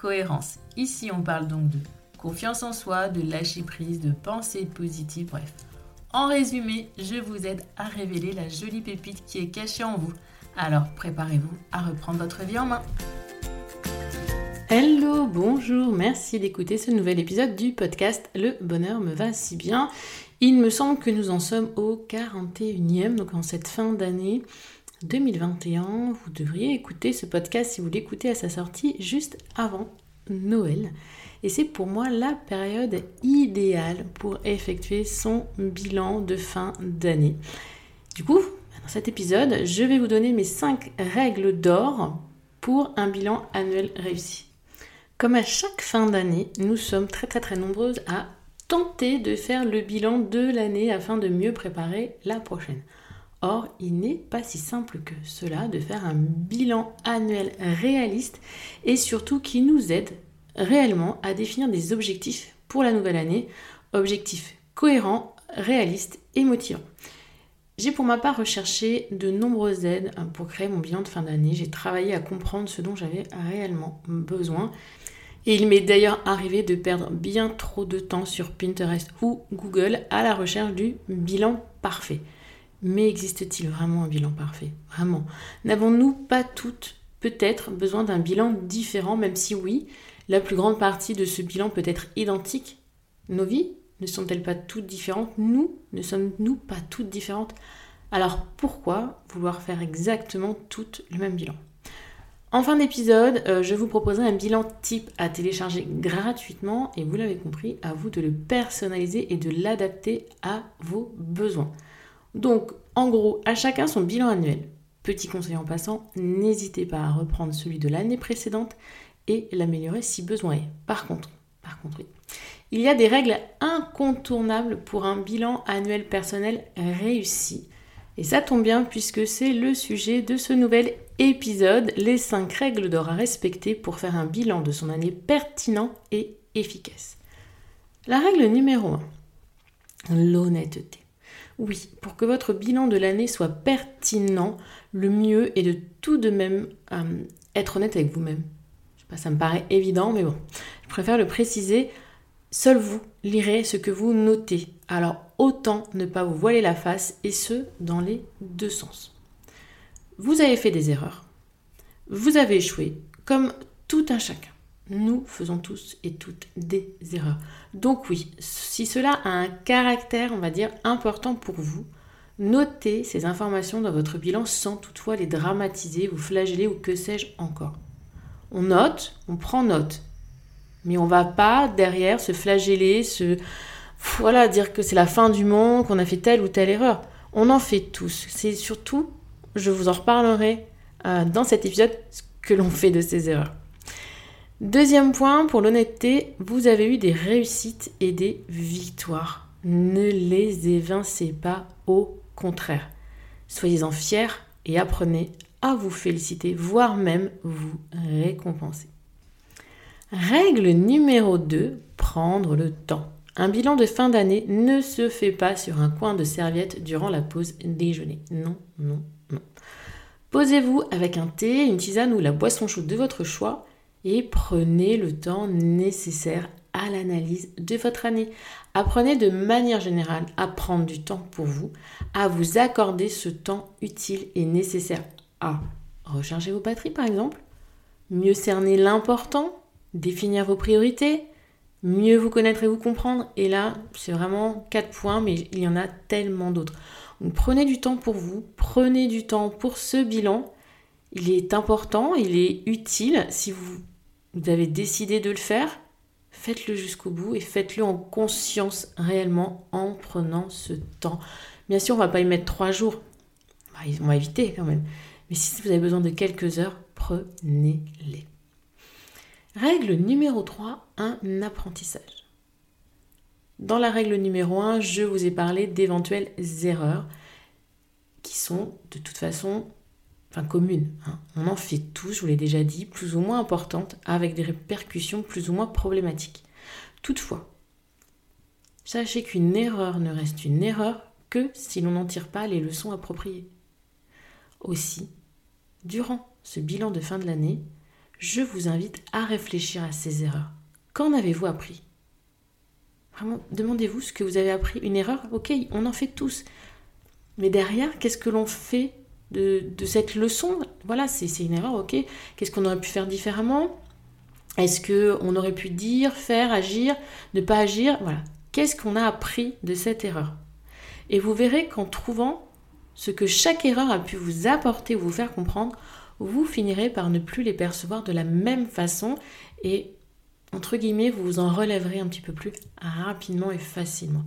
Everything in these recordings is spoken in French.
cohérence. Ici, on parle donc de confiance en soi, de lâcher prise, de pensée positive, bref. En résumé, je vous aide à révéler la jolie pépite qui est cachée en vous. Alors préparez-vous à reprendre votre vie en main. Hello, bonjour, merci d'écouter ce nouvel épisode du podcast Le bonheur me va si bien. Il me semble que nous en sommes au 41e, donc en cette fin d'année. 2021. Vous devriez écouter ce podcast si vous l'écoutez à sa sortie juste avant Noël. Et c'est pour moi la période idéale pour effectuer son bilan de fin d'année. Du coup, dans cet épisode, je vais vous donner mes 5 règles d'or pour un bilan annuel réussi. Comme à chaque fin d'année, nous sommes très très très nombreuses à tenter de faire le bilan de l'année afin de mieux préparer la prochaine. Or, il n'est pas si simple que cela de faire un bilan annuel réaliste et surtout qui nous aide réellement à définir des objectifs pour la nouvelle année, objectifs cohérents, réalistes et motivants. J'ai pour ma part recherché de nombreuses aides pour créer mon bilan de fin d'année. J'ai travaillé à comprendre ce dont j'avais réellement besoin. Et il m'est d'ailleurs arrivé de perdre bien trop de temps sur Pinterest ou Google à la recherche du bilan parfait. Mais existe-t-il vraiment un bilan parfait? Vraiment. N'avons-nous pas toutes peut-être besoin d'un bilan différent, même si oui, la plus grande partie de ce bilan peut être identique? Nos vies ne sont-elles pas toutes différentes? Nous ne sommes-nous pas toutes différentes? Alors pourquoi vouloir faire exactement toutes le même bilan? En fin d'épisode, euh, je vous proposerai un bilan type à télécharger gratuitement et vous l'avez compris, à vous de le personnaliser et de l'adapter à vos besoins. Donc, en gros, à chacun son bilan annuel. Petit conseil en passant, n'hésitez pas à reprendre celui de l'année précédente et l'améliorer si besoin est. Par contre, par contre, il y a des règles incontournables pour un bilan annuel personnel réussi. Et ça tombe bien puisque c'est le sujet de ce nouvel épisode, les 5 règles d'or à respecter pour faire un bilan de son année pertinent et efficace. La règle numéro 1, l'honnêteté. Oui, pour que votre bilan de l'année soit pertinent, le mieux est de tout de même euh, être honnête avec vous-même. Je sais pas, ça me paraît évident, mais bon, je préfère le préciser. Seul vous lirez ce que vous notez. Alors autant ne pas vous voiler la face, et ce, dans les deux sens. Vous avez fait des erreurs. Vous avez échoué, comme tout un chacun. Nous faisons tous et toutes des erreurs. Donc oui, si cela a un caractère, on va dire, important pour vous, notez ces informations dans votre bilan sans toutefois les dramatiser, vous flageller ou que sais-je encore. On note, on prend note, mais on va pas derrière se flageller, se voilà dire que c'est la fin du monde, qu'on a fait telle ou telle erreur. On en fait tous. C'est surtout, je vous en reparlerai euh, dans cet épisode, ce que l'on fait de ces erreurs. Deuxième point, pour l'honnêteté, vous avez eu des réussites et des victoires. Ne les évincez pas, au contraire. Soyez-en fiers et apprenez à vous féliciter, voire même vous récompenser. Règle numéro 2, prendre le temps. Un bilan de fin d'année ne se fait pas sur un coin de serviette durant la pause déjeuner. Non, non, non. Posez-vous avec un thé, une tisane ou la boisson chaude de votre choix et prenez le temps nécessaire à l'analyse de votre année. Apprenez de manière générale à prendre du temps pour vous, à vous accorder ce temps utile et nécessaire à recharger vos batteries par exemple, mieux cerner l'important, définir vos priorités, mieux vous connaître et vous comprendre. Et là, c'est vraiment quatre points, mais il y en a tellement d'autres. Donc prenez du temps pour vous, prenez du temps pour ce bilan. Il est important, il est utile si vous vous avez décidé de le faire, faites-le jusqu'au bout et faites-le en conscience réellement en prenant ce temps. Bien sûr, on va pas y mettre trois jours. On va éviter quand même. Mais si vous avez besoin de quelques heures, prenez-les. Règle numéro 3, un apprentissage. Dans la règle numéro 1, je vous ai parlé d'éventuelles erreurs qui sont de toute façon enfin communes. Hein. On en fait tous, je vous l'ai déjà dit, plus ou moins importantes, avec des répercussions plus ou moins problématiques. Toutefois, sachez qu'une erreur ne reste une erreur que si l'on n'en tire pas les leçons appropriées. Aussi, durant ce bilan de fin de l'année, je vous invite à réfléchir à ces erreurs. Qu'en avez-vous appris? Vraiment, demandez-vous ce que vous avez appris. Une erreur, ok, on en fait tous. Mais derrière, qu'est-ce que l'on fait de, cette leçon Voilà, c'est une erreur, ok. Qu'est-ce qu'on aurait pu faire différemment? Est-ce qu'on aurait pu dire, faire, agir, ne pas agir? Voilà. Qu'est-ce qu'on a appris de cette erreur? Et vous verrez qu'en trouvant ce que chaque erreur a pu vous apporter ou vous faire comprendre, vous finirez par ne plus les percevoir de la même façon et, entre guillemets, vous vous en relèverez un petit peu plus rapidement et facilement.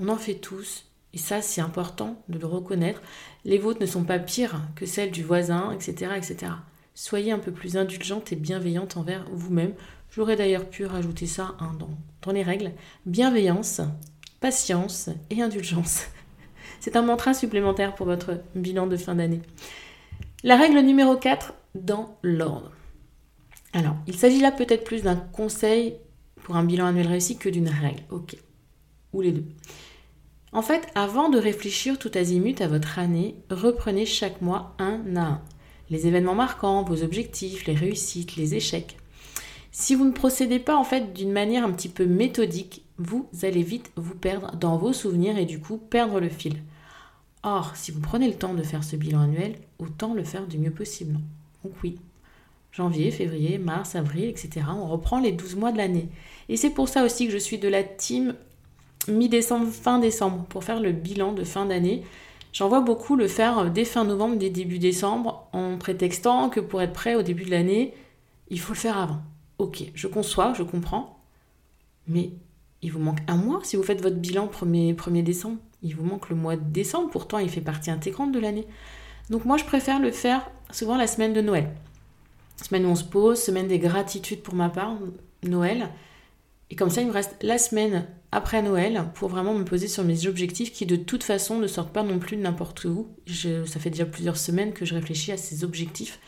On en fait tous, et ça c'est important de le reconnaître. Les vôtres ne sont pas pires que celles du voisin, etc. etc. Soyez un peu plus indulgente et bienveillante envers vous-même. J'aurais d'ailleurs pu rajouter ça hein, dans, dans les règles. Bienveillance, patience et indulgence. C'est un mantra supplémentaire pour votre bilan de fin d'année. La règle numéro 4, dans l'ordre. Alors, il s'agit là peut-être plus d'un conseil pour un bilan annuel réussi que d'une règle. Ok. Ou les deux. En fait, avant de réfléchir tout azimut à votre année, reprenez chaque mois un à un. Les événements marquants, vos objectifs, les réussites, les échecs. Si vous ne procédez pas en fait d'une manière un petit peu méthodique, vous allez vite vous perdre dans vos souvenirs et du coup perdre le fil. Or, si vous prenez le temps de faire ce bilan annuel, autant le faire du mieux possible. Donc oui, janvier, février, mars, avril, etc. On reprend les 12 mois de l'année. Et c'est pour ça aussi que je suis de la team mi-décembre, fin décembre, pour faire le bilan de fin d'année. J'en vois beaucoup le faire dès fin novembre, dès début décembre, en prétextant que pour être prêt au début de l'année, il faut le faire avant. Ok, je conçois, je comprends, mais il vous manque un mois si vous faites votre bilan 1er, 1er décembre. Il vous manque le mois de décembre, pourtant il fait partie intégrante de l'année. Donc moi je préfère le faire souvent la semaine de Noël. Semaine où on se pose, semaine des gratitudes pour ma part, Noël. Et comme ça il me reste la semaine après Noël pour vraiment me poser sur mes objectifs qui de toute façon ne sortent pas non plus de n'importe où. ça fait déjà plusieurs semaines que je réfléchis à ces objectifs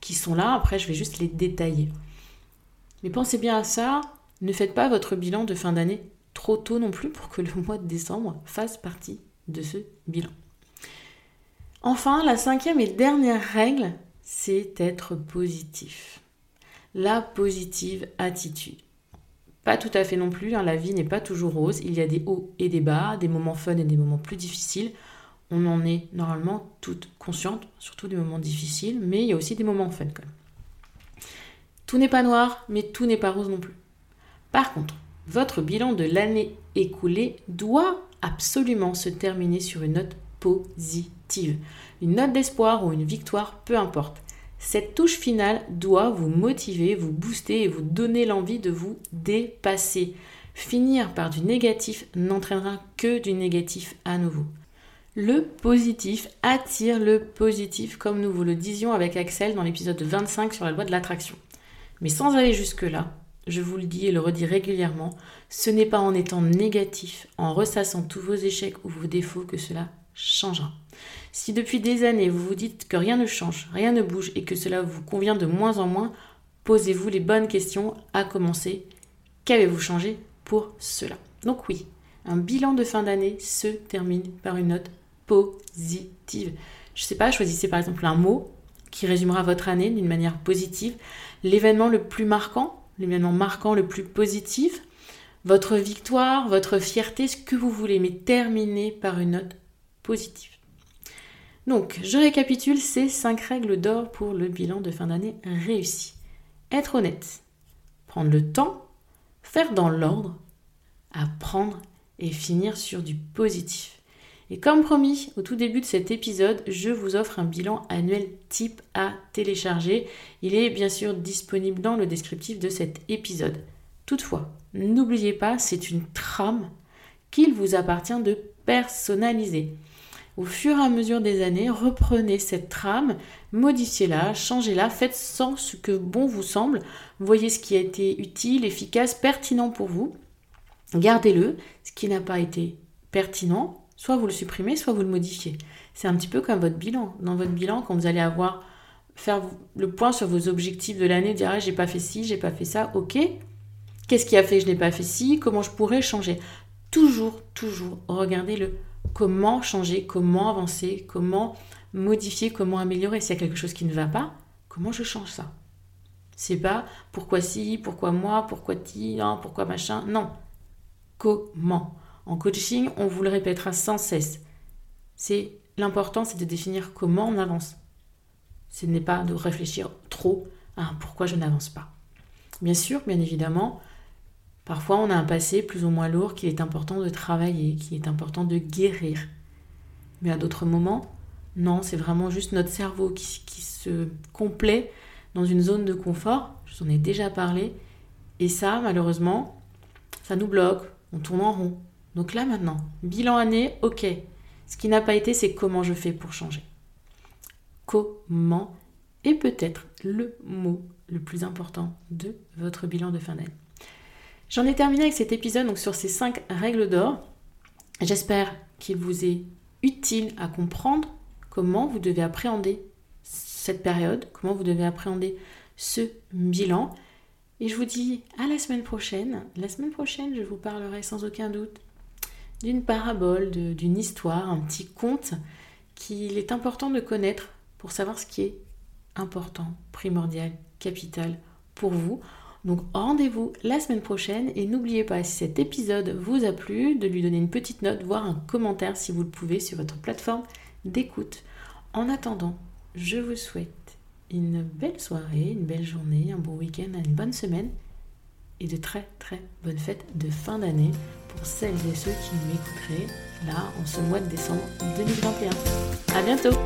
qui sont là, après je vais juste les détailler. Mais pensez bien à ça, ne faites pas votre bilan de fin d'année trop tôt non plus pour que le mois de décembre fasse partie de ce bilan. Enfin, la cinquième et dernière règle, c'est être positif. La positive attitude. Pas tout à fait non plus, hein, la vie n'est pas toujours rose, il y a des hauts et des bas, des moments fun et des moments plus difficiles. On en est normalement toutes conscientes, surtout des moments difficiles, mais il y a aussi des moments fun quand même. Tout n'est pas noir, mais tout n'est pas rose non plus. Par contre, votre bilan de l'année écoulée doit absolument se terminer sur une note positive. Une note d'espoir ou une victoire, peu importe. Cette touche finale doit vous motiver, vous booster et vous donner l'envie de vous dépasser. Finir par du négatif n'entraînera que du négatif à nouveau. Le positif attire le positif, comme nous vous le disions avec Axel dans l'épisode 25 sur la loi de l'attraction. Mais sans aller jusque-là, je vous le dis et le redis régulièrement, ce n'est pas en étant négatif, en ressassant tous vos échecs ou vos défauts que cela changera. Si depuis des années vous vous dites que rien ne change, rien ne bouge et que cela vous convient de moins en moins, posez-vous les bonnes questions à commencer. Qu'avez-vous changé pour cela? Donc oui, un bilan de fin d'année se termine par une note positive. Je ne sais pas, choisissez par exemple un mot qui résumera votre année d'une manière positive, l'événement le plus marquant l'événement marquant le plus positif, votre victoire, votre fierté, ce que vous voulez, mais terminez par une note Donc, je récapitule ces cinq règles d'or pour le bilan de fin d'année réussi. Être honnête, prendre le temps, faire dans l'ordre, apprendre et finir sur du positif. Et comme promis au tout début de cet épisode, je vous offre un bilan annuel type à télécharger. Il est bien sûr disponible dans le descriptif de cet épisode. Toutefois, n'oubliez pas, c'est une trame qu'il vous appartient de personnaliser. Au fur et à mesure des années, reprenez cette trame, modifiez-la, changez-la, faites sans ce que bon vous semble, voyez ce qui a été utile, efficace, pertinent pour vous, gardez-le, ce qui n'a pas été pertinent, soit vous le supprimez, soit vous le modifiez. C'est un petit peu comme votre bilan. Dans votre bilan, quand vous allez avoir faire le point sur vos objectifs de l'année, dire ah, j'ai pas fait ci, j'ai pas fait ça, ok. Qu'est-ce qui a fait que je n'ai pas fait ci? Comment je pourrais changer? Toujours, toujours, regardez le comment changer, comment avancer, comment modifier, comment améliorer. S'il y a quelque chose qui ne va pas, comment je change ça? C'est pas pourquoi si, pourquoi moi, pourquoi ti, pourquoi machin. Non. Comment? En coaching, on vous le répétera sans cesse. C'est l'important, c'est de définir comment on avance. Ce n'est pas de réfléchir trop à pourquoi je n'avance pas. Bien sûr, bien évidemment, parfois on a un passé plus ou moins lourd qu'il est important de travailler, qu'il est important de guérir. Mais à d'autres moments, non, c'est vraiment juste notre cerveau qui, se complaît dans une zone de confort. Je vous en ai déjà parlé. Et ça, malheureusement, ça nous bloque. On tourne en rond. Donc là maintenant, bilan année, ok. Ce qui n'a pas été, c'est comment je fais pour changer comment est peut-être le mot le plus important de votre bilan de fin d'année? J'en ai terminé avec cet épisode sur ces cinq règles d'or. J'espère qu'il vous est utile à comprendre comment vous devez appréhender cette période, comment vous devez appréhender ce bilan. Et je vous dis à la semaine prochaine. La semaine prochaine, je vous parlerai sans aucun doute d'une parabole, d'une histoire, un petit conte qu'il est important de connaître pour savoir ce qui est important, primordial, capital pour vous. Donc rendez-vous la semaine prochaine et n'oubliez pas si cet épisode vous a plu de lui donner une petite note, voire un commentaire si vous le pouvez sur votre plateforme d'écoute. En attendant, je vous souhaite une belle soirée, une belle journée, un bon week-end, une bonne semaine et de très très bonnes fêtes de fin d'année pour celles et ceux qui m'écouteraient là en ce mois de décembre 2021. À bientôt